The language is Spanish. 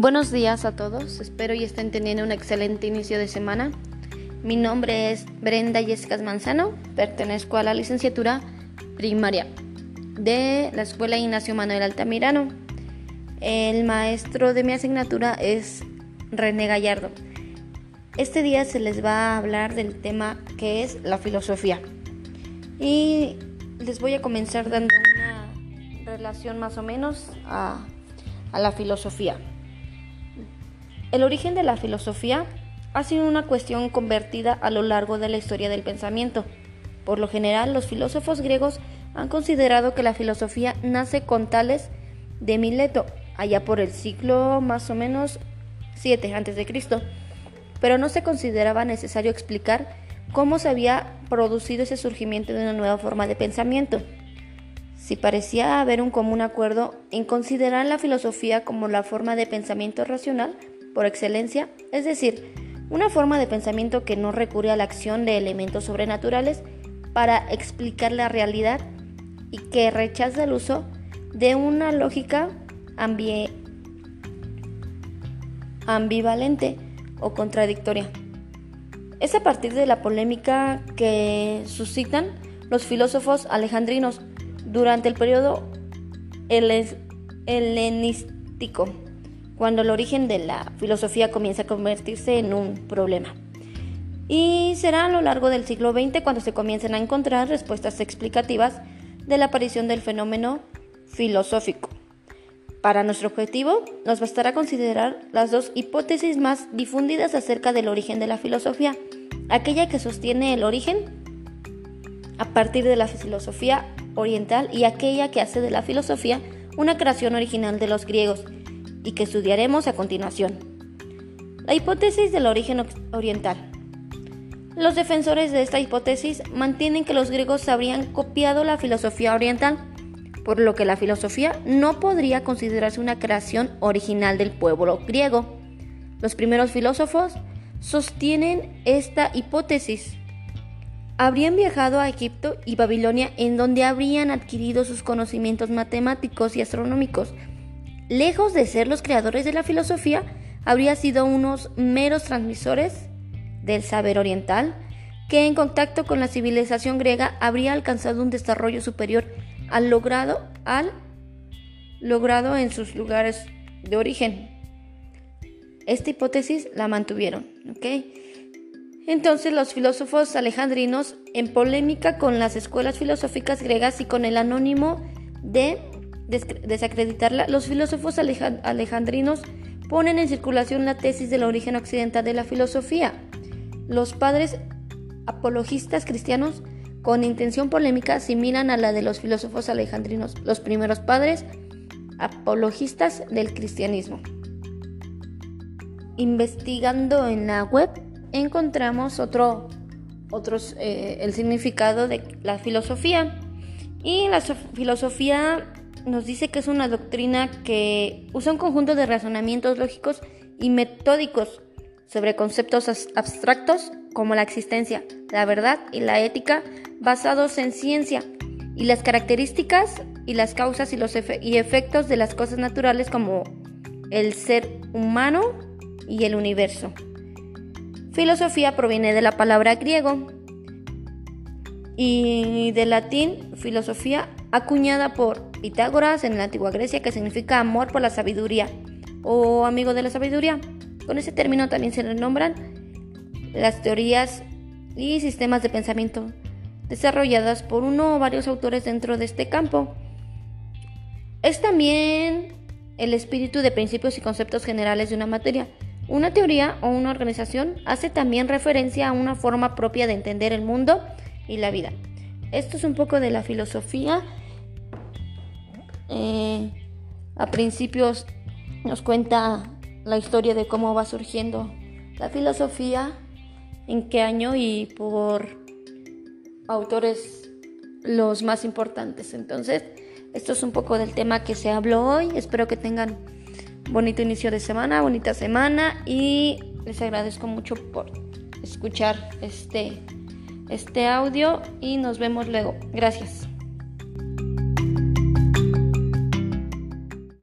Buenos días a todos, espero y estén teniendo un excelente inicio de semana. Mi nombre es Brenda Yescas Manzano, pertenezco a la licenciatura primaria de la Escuela Ignacio Manuel Altamirano. El maestro de mi asignatura es René Gallardo. Este día se les va a hablar del tema que es la filosofía. Y les voy a comenzar dando una relación más o menos a, a la filosofía. El origen de la filosofía ha sido una cuestión convertida a lo largo de la historia del pensamiento. Por lo general, los filósofos griegos han considerado que la filosofía nace con Tales de Mileto, allá por el siglo más o menos 7 a.C., pero no se consideraba necesario explicar cómo se había producido ese surgimiento de una nueva forma de pensamiento. Si parecía haber un común acuerdo en considerar la filosofía como la forma de pensamiento racional, por excelencia, es decir, una forma de pensamiento que no recurre a la acción de elementos sobrenaturales para explicar la realidad y que rechaza el uso de una lógica ambivalente o contradictoria. Es a partir de la polémica que suscitan los filósofos alejandrinos durante el periodo helenístico cuando el origen de la filosofía comienza a convertirse en un problema. Y será a lo largo del siglo XX cuando se comiencen a encontrar respuestas explicativas de la aparición del fenómeno filosófico. Para nuestro objetivo, nos bastará considerar las dos hipótesis más difundidas acerca del origen de la filosofía, aquella que sostiene el origen a partir de la filosofía oriental y aquella que hace de la filosofía una creación original de los griegos, y que estudiaremos a continuación. La hipótesis del origen oriental. Los defensores de esta hipótesis mantienen que los griegos habrían copiado la filosofía oriental, por lo que la filosofía no podría considerarse una creación original del pueblo griego. Los primeros filósofos sostienen esta hipótesis. Habrían viajado a Egipto y Babilonia en donde habrían adquirido sus conocimientos matemáticos y astronómicos lejos de ser los creadores de la filosofía, habría sido unos meros transmisores del saber oriental, que en contacto con la civilización griega habría alcanzado un desarrollo superior al logrado, al logrado en sus lugares de origen. Esta hipótesis la mantuvieron. Entonces los filósofos alejandrinos, en polémica con las escuelas filosóficas griegas y con el anónimo de desacreditarla, los filósofos alejandrinos ponen en circulación la tesis del origen occidental de la filosofía. Los padres apologistas cristianos, con intención polémica, asimilan a la de los filósofos alejandrinos, los primeros padres apologistas del cristianismo. Investigando en la web encontramos otro, otros, eh, el significado de la filosofía. Y la filosofía nos dice que es una doctrina que usa un conjunto de razonamientos lógicos y metódicos sobre conceptos abstractos como la existencia, la verdad y la ética basados en ciencia y las características y las causas y los y efectos de las cosas naturales como el ser humano y el universo. Filosofía proviene de la palabra griego y del latín filosofía acuñada por Pitágoras en la antigua Grecia, que significa amor por la sabiduría o amigo de la sabiduría. Con ese término también se le nombran las teorías y sistemas de pensamiento desarrolladas por uno o varios autores dentro de este campo. Es también el espíritu de principios y conceptos generales de una materia. Una teoría o una organización hace también referencia a una forma propia de entender el mundo y la vida. Esto es un poco de la filosofía eh, a principios nos cuenta la historia de cómo va surgiendo la filosofía, en qué año y por autores los más importantes. Entonces, esto es un poco del tema que se habló hoy. Espero que tengan bonito inicio de semana, bonita semana y les agradezco mucho por escuchar este, este audio y nos vemos luego. Gracias.